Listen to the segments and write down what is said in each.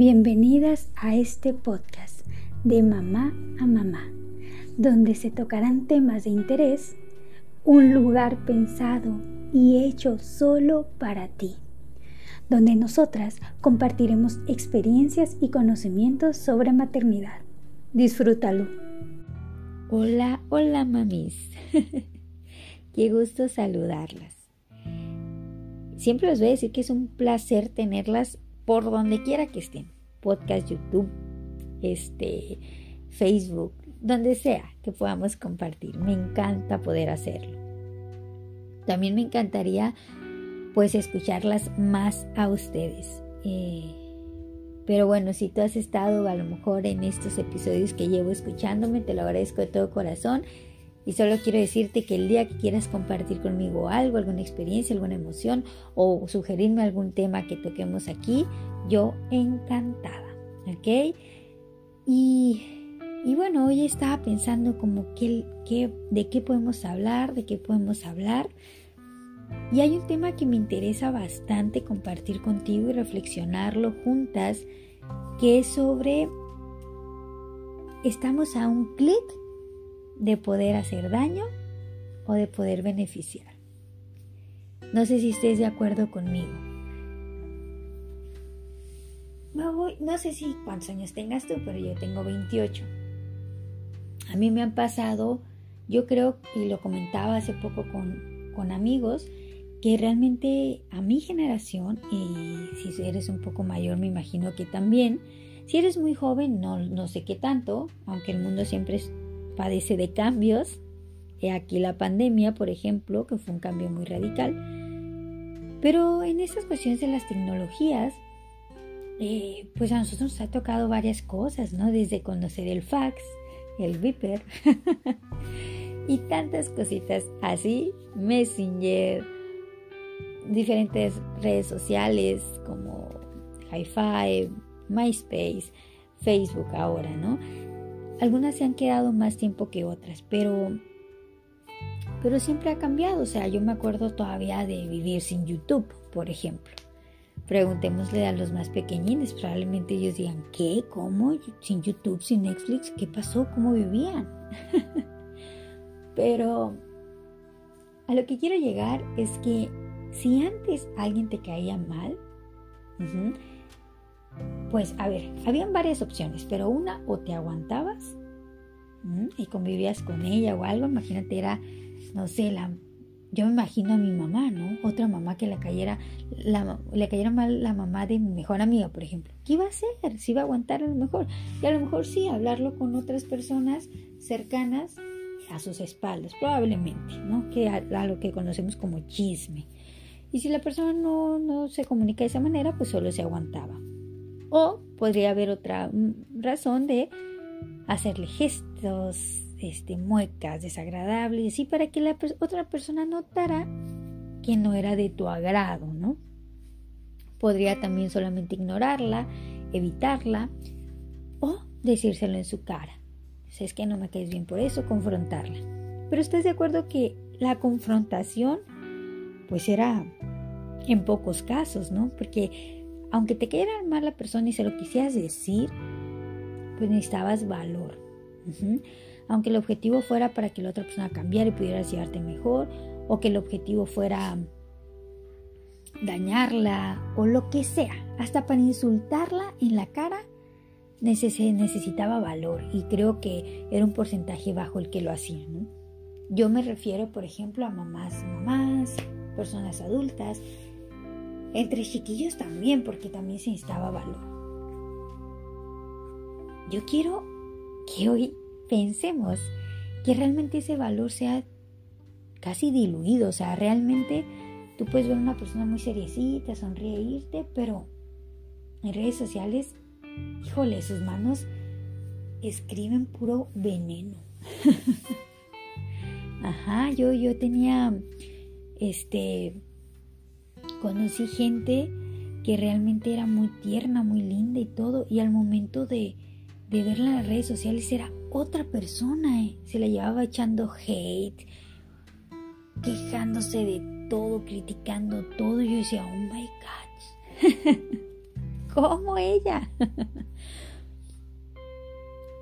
Bienvenidas a este podcast de mamá a mamá, donde se tocarán temas de interés, un lugar pensado y hecho solo para ti, donde nosotras compartiremos experiencias y conocimientos sobre maternidad. Disfrútalo. Hola, hola mamis. Qué gusto saludarlas. Siempre les voy a decir que es un placer tenerlas por donde quiera que estén. Podcast, YouTube, este, Facebook, donde sea que podamos compartir. Me encanta poder hacerlo. También me encantaría pues escucharlas más a ustedes. Eh, pero bueno, si tú has estado a lo mejor en estos episodios que llevo escuchándome, te lo agradezco de todo corazón. Y solo quiero decirte que el día que quieras compartir conmigo algo, alguna experiencia, alguna emoción o sugerirme algún tema que toquemos aquí, yo encantada. ¿Ok? Y, bueno, hoy estaba pensando como que, de qué podemos hablar, de qué podemos hablar. Y hay un tema que me interesa bastante compartir contigo y reflexionarlo juntas, que es sobre, estamos a un clic de poder hacer daño o de poder beneficiar. No sé si estés de acuerdo conmigo. No, sé si cuántos años tengas tú, pero yo tengo 28. A mí me han pasado, yo creo, y lo comentaba hace poco con, con amigos, que realmente a mi generación, y si eres un poco mayor me imagino que también, si eres muy joven no, no sé qué tanto, aunque el mundo siempre padece de cambios, aquí la pandemia, por ejemplo, que fue un cambio muy radical, pero en esas cuestiones de las tecnologías, eh, pues a nosotros nos ha tocado varias cosas, ¿no? Desde conocer el fax, el Viper y tantas cositas así, Messenger, diferentes redes sociales como Hi-Fi, MySpace, Facebook ahora, ¿no? Algunas se han quedado más tiempo que otras, pero pero siempre ha cambiado, o sea, yo me acuerdo todavía de vivir sin YouTube, por ejemplo. Preguntémosle a los más pequeñines, probablemente ellos digan, ¿qué? ¿Cómo? ¿Sin YouTube? ¿Sin Netflix? ¿Qué pasó? ¿Cómo vivían? Pero a lo que quiero llegar es que si antes alguien te caía mal, pues a ver, habían varias opciones, pero una o te aguantabas y convivías con ella o algo, imagínate, era, no sé, la, yo me imagino a mi mamá, ¿no? Otra mamá que le cayera, le cayera mal la mamá de mi mejor amiga, por ejemplo. ¿Qué iba a hacer? ¿Si iba a aguantar a lo mejor? Y a lo mejor sí, hablarlo con otras personas cercanas a sus espaldas, probablemente, ¿no? Que a lo que conocemos como chisme. Y si la persona no, se comunica de esa manera, pues solo se aguantaba. O podría haber otra mm, razón de hacerle gestos, este, muecas desagradables, y para que la otra persona notara que no era de tu agrado, ¿no? Podría también solamente ignorarla, evitarla o decírselo en su cara. Si es que no me caes bien por eso, confrontarla. Pero estás de acuerdo que la confrontación pues era en pocos casos, ¿no? Porque aunque te quedara mal la persona y se lo quisieras decir, pues necesitabas valor. Aunque el objetivo fuera para que la otra persona cambiara y pudieras llevarte mejor, o que el objetivo fuera dañarla, o lo que sea, hasta para insultarla en la cara, necesitaba valor y creo que era un porcentaje bajo el que lo hacía. Yo me refiero, por ejemplo, a mamás, mamás, personas adultas, entre chiquillos también, porque también se necesitaba valor. Yo quiero que hoy pensemos que realmente ese valor sea casi diluido, o sea, realmente tú puedes ver a una persona muy seriecita, sonreírte, pero en redes sociales, híjole, sus manos escriben puro veneno. Ajá, yo, yo tenía este, conocí gente que realmente era muy tierna, muy linda y todo, y al momento de, verla en las redes sociales era otra persona, eh. se la llevaba echando hate, quejándose de todo, criticando todo, y yo decía, oh my god, ¿Cómo ella?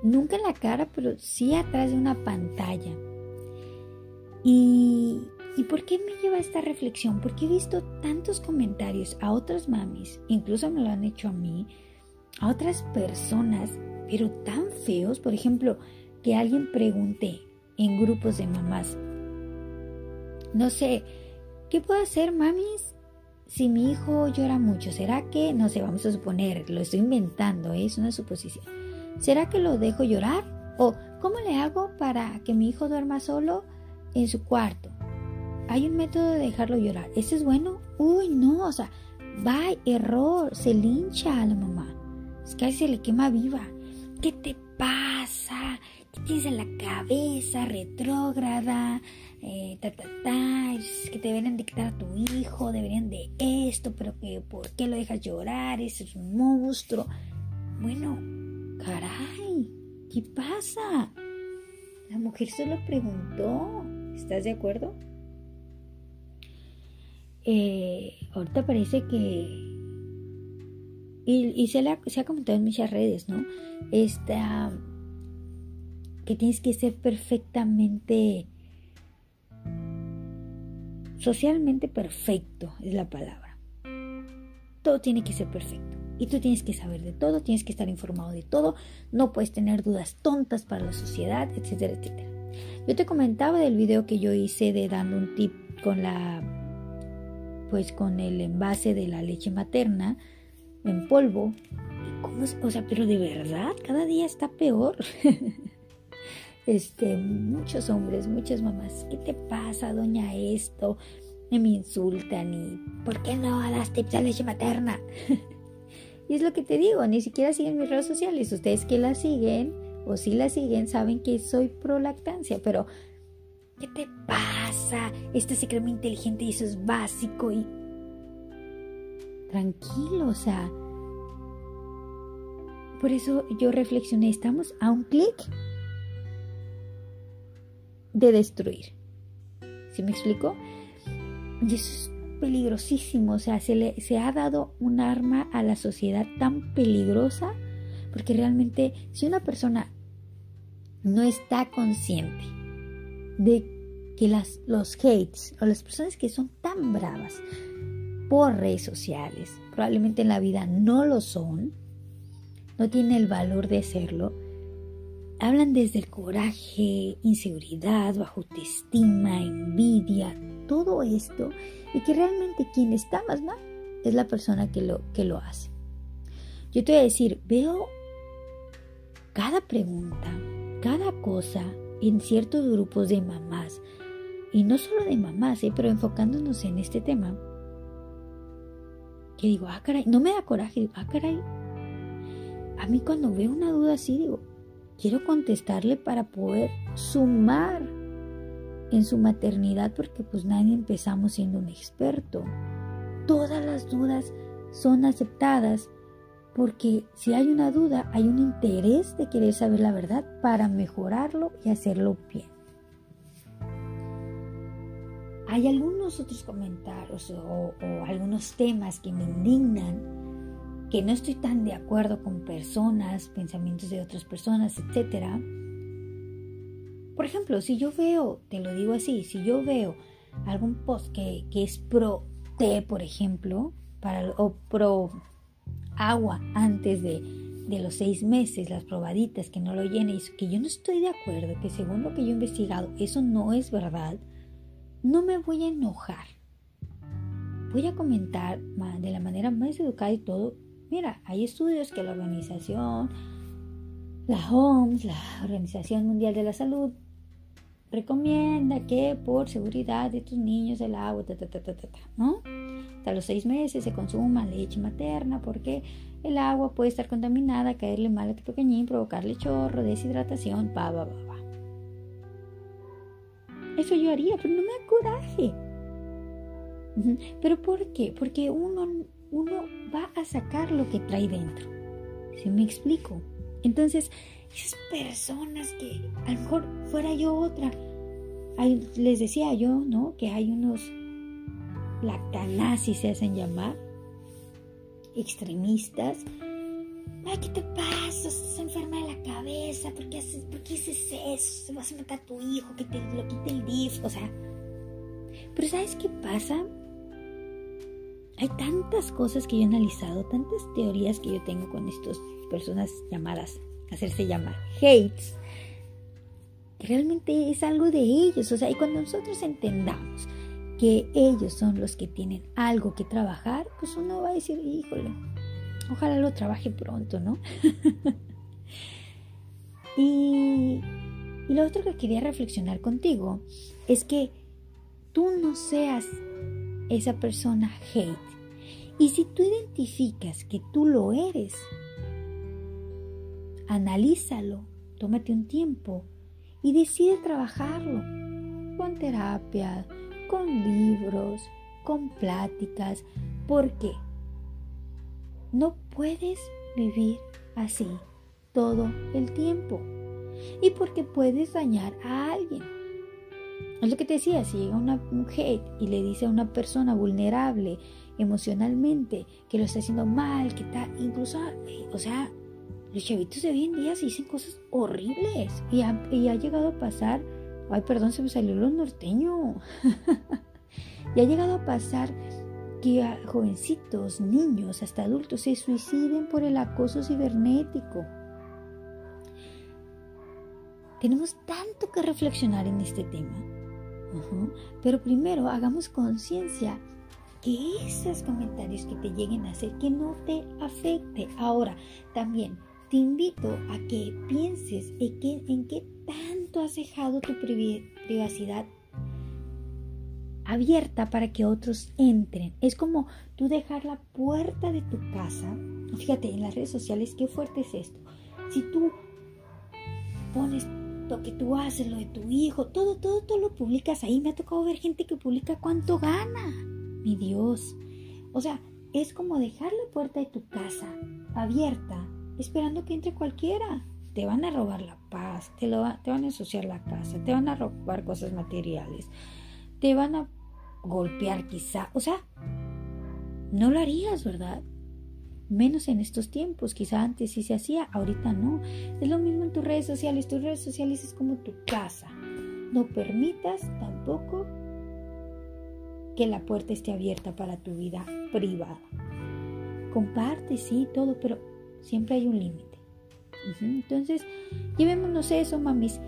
Nunca en la cara, pero sí atrás de una pantalla. Y, ¿Y por qué me lleva esta reflexión? Porque he visto tantos comentarios a otras mamis, incluso me lo han hecho a mí, a otras personas, pero tan feos. Por ejemplo, que alguien pregunte en grupos de mamás, no sé, ¿qué puedo hacer, mamis? Si mi hijo llora mucho, ¿será que, no sé, vamos a suponer, lo estoy inventando, ¿eh? es una suposición. ¿Será que lo dejo llorar? ¿O cómo le hago para que mi hijo duerma solo en su cuarto? Hay un método de dejarlo llorar. ¿Ese es bueno? Uy, no, o sea, va, error, se lincha a la mamá. Es que se le quema viva. ¿Qué te pasa? ¿Qué tienes en la cabeza? Retrógrada. Eh, ta, ta, ta, es que te deberían dictar a tu hijo, deberían de esto, pero que ¿por qué lo dejas llorar? Ese es un monstruo. Bueno, caray, ¿qué pasa? La mujer se lo preguntó. ¿Estás de acuerdo? Eh, ahorita parece que, y, se, se ha comentado en muchas redes, ¿no? Esta, que tienes que ser perfectamente, socialmente perfecto, es la palabra. Todo tiene que ser perfecto. Y tú tienes que saber de todo, tienes que estar informado de todo, no puedes tener dudas tontas para la sociedad, etcétera, etcétera. Yo te comentaba del video que yo hice de dando un tip con la pues con el envase de la leche materna en polvo. ¿Cómo es? O sea, pero de verdad, cada día está peor. este, muchos hombres, muchas mamás, ¿qué te pasa, doña esto? Me insultan y ¿por qué no das tips de leche materna? y es lo que te digo, ni siquiera siguen mis redes sociales. Ustedes que la siguen o si la siguen saben que soy pro lactancia, pero ¿Qué te pasa? Este se cree inteligente y eso es básico y... Tranquilo, o sea... Por eso yo reflexioné, estamos a un clic de destruir. ¿Sí me explico? Y eso es peligrosísimo, o sea, se, le, se ha dado un arma a la sociedad tan peligrosa porque realmente si una persona no está consciente de que las, los hates o las personas que son tan bravas por redes sociales, probablemente en la vida no lo son, no tienen el valor de serlo, hablan desde el coraje, inseguridad, bajo autoestima, envidia, todo esto, y que realmente quien está más mal es la persona que lo, que lo hace. Yo te voy a decir, veo cada pregunta, cada cosa en ciertos grupos de mamás, y no solo de mamás, ¿eh? pero enfocándonos en este tema, que digo, ah, caray, no me da coraje, digo, ah, caray. A mí cuando veo una duda así, digo, quiero contestarle para poder sumar en su maternidad, porque pues nadie empezamos siendo un experto. Todas las dudas son aceptadas porque si hay una duda, hay un interés de querer saber la verdad para mejorarlo y hacerlo bien. Hay algunos otros comentarios o, algunos temas que me indignan, que no estoy tan de acuerdo con personas, pensamientos de otras personas, etc. Por ejemplo, si yo veo, te lo digo así, si yo veo algún post que, que es pro té, por ejemplo, para, o pro agua antes de, los seis meses, las probaditas, que no lo llene, que yo no estoy de acuerdo, que según lo que yo he investigado, eso no es verdad, no me voy a enojar. Voy a comentar de la manera más educada y todo. Mira, hay estudios que la organización, la OMS, la Organización Mundial de la Salud, recomienda que por seguridad de tus niños el agua, ta, ta, ta, ta, ¿no? Hasta los seis meses se consuma leche materna porque el agua puede estar contaminada, caerle mal a tu pequeñín, provocarle chorro, deshidratación, pa, pa, pa. Eso yo haría, pero no me da coraje. ¿Pero por qué? Porque uno, uno va a sacar lo que trae dentro. ¿Sí me explico? Entonces, esas personas que a lo mejor fuera yo otra, les decía yo, ¿no? Que hay unos lactanazis se hacen llamar. extremistas. Ay, ¿qué te pasa? Estás enferma de la cabeza. ¿Por qué, haces, ¿Por qué haces eso? Vas a matar a tu hijo, que te lo quite el DIF. O sea, pero ¿sabes qué pasa? Hay tantas cosas que yo he analizado, tantas teorías que yo tengo con estas personas llamadas, hacerse llamar hates, que realmente es algo de ellos. O sea, y cuando nosotros entendamos que ellos son los que tienen algo que trabajar, pues uno va a decir, híjole, ojalá lo trabaje pronto, ¿no? y, y lo otro que quería reflexionar contigo es que tú no seas esa persona hate. Y si tú identificas que tú lo eres, analízalo, tómate un tiempo y decide trabajarlo con terapia, con libros, con pláticas, porque no puedes vivir así todo el tiempo. Y porque puedes dañar a alguien. Es lo que te decía, si llega una mujer y le dice a una persona vulnerable emocionalmente que lo está haciendo mal, que está, incluso, eh, o sea, los chavitos de hoy en día se dicen cosas horribles. Y ha, y ha llegado a pasar, ay, perdón, se me salió lo norteño, y ha llegado a pasar que jovencitos, niños, hasta adultos se suiciden por el acoso cibernético. Tenemos tanto que reflexionar en este tema. Pero primero hagamos conciencia que esos comentarios que te lleguen a hacer, que no te afecte. Ahora, también te invito a que pienses en qué, en qué tanto has dejado tu privacidad abierta para que otros entren. Es como tú dejar la puerta de tu casa. Fíjate, en las redes sociales, qué fuerte es esto. Si tú pones lo que tú haces, lo de tu hijo, todo, todo, todo lo publicas ahí. Me ha tocado ver gente que publica cuánto gana. Mi Dios. O sea, es como dejar la puerta de tu casa abierta, esperando que entre cualquiera. Te van a robar la paz, te, lo, te van a ensuciar la casa, te van a robar cosas materiales, te van a golpear quizá. O sea, no lo harías, ¿verdad? menos en estos tiempos, quizá antes sí se hacía, ahorita no. Es lo mismo en tus redes sociales, tus redes sociales es como tu casa. No permitas tampoco que la puerta esté abierta para tu vida privada. Comparte, sí, todo, pero siempre hay un límite. Entonces, llevémonos eso, mamis.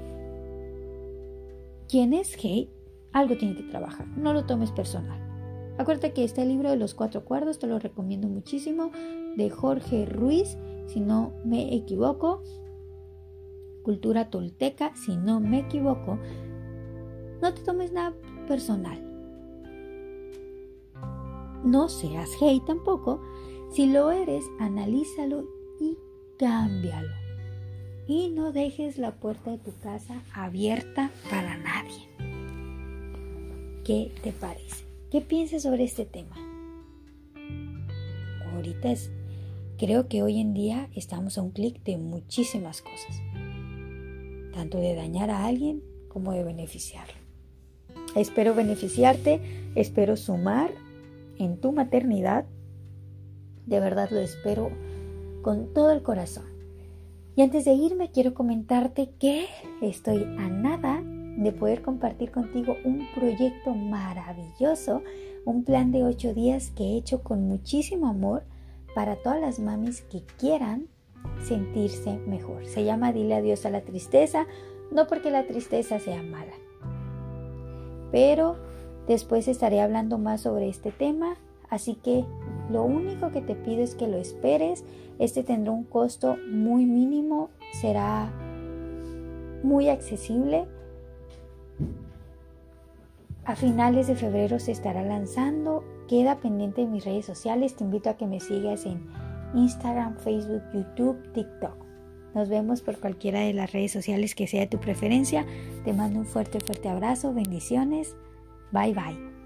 Quien es hate, algo tiene que trabajar. No lo tomes personal. Acuérdate que este libro de los cuatro cuerdos, te lo recomiendo muchísimo, de Jorge Ruiz, si no me equivoco, cultura tolteca, si no me equivoco. No te tomes nada personal. No seas hate tampoco. Si lo eres, analízalo y cámbialo. Y no dejes la puerta de tu casa abierta para nadie. ¿Qué te parece? ¿Qué piensas sobre este tema? Ahorita es, creo que hoy en día estamos a un clic de muchísimas cosas, tanto de dañar a alguien como de beneficiarlo. Espero beneficiarte, espero sumar en tu maternidad, de verdad lo espero con todo el corazón. Y antes de irme quiero comentarte que estoy a nada de poder compartir contigo un proyecto maravilloso, un plan de ocho días que he hecho con muchísimo amor para todas las mamis que quieran sentirse mejor. Se llama Dile adiós a la tristeza, no porque la tristeza sea mala, pero después estaré hablando más sobre este tema, así que lo único que te pido es que lo esperes. Este tendrá un costo muy mínimo, será muy accesible a finales de febrero se estará lanzando. Queda pendiente en mis redes sociales. Te invito a que me sigas en Instagram, Facebook, YouTube, TikTok. Nos vemos por cualquiera de las redes sociales que sea de tu preferencia. Te mando un fuerte, fuerte abrazo. Bendiciones. Bye bye.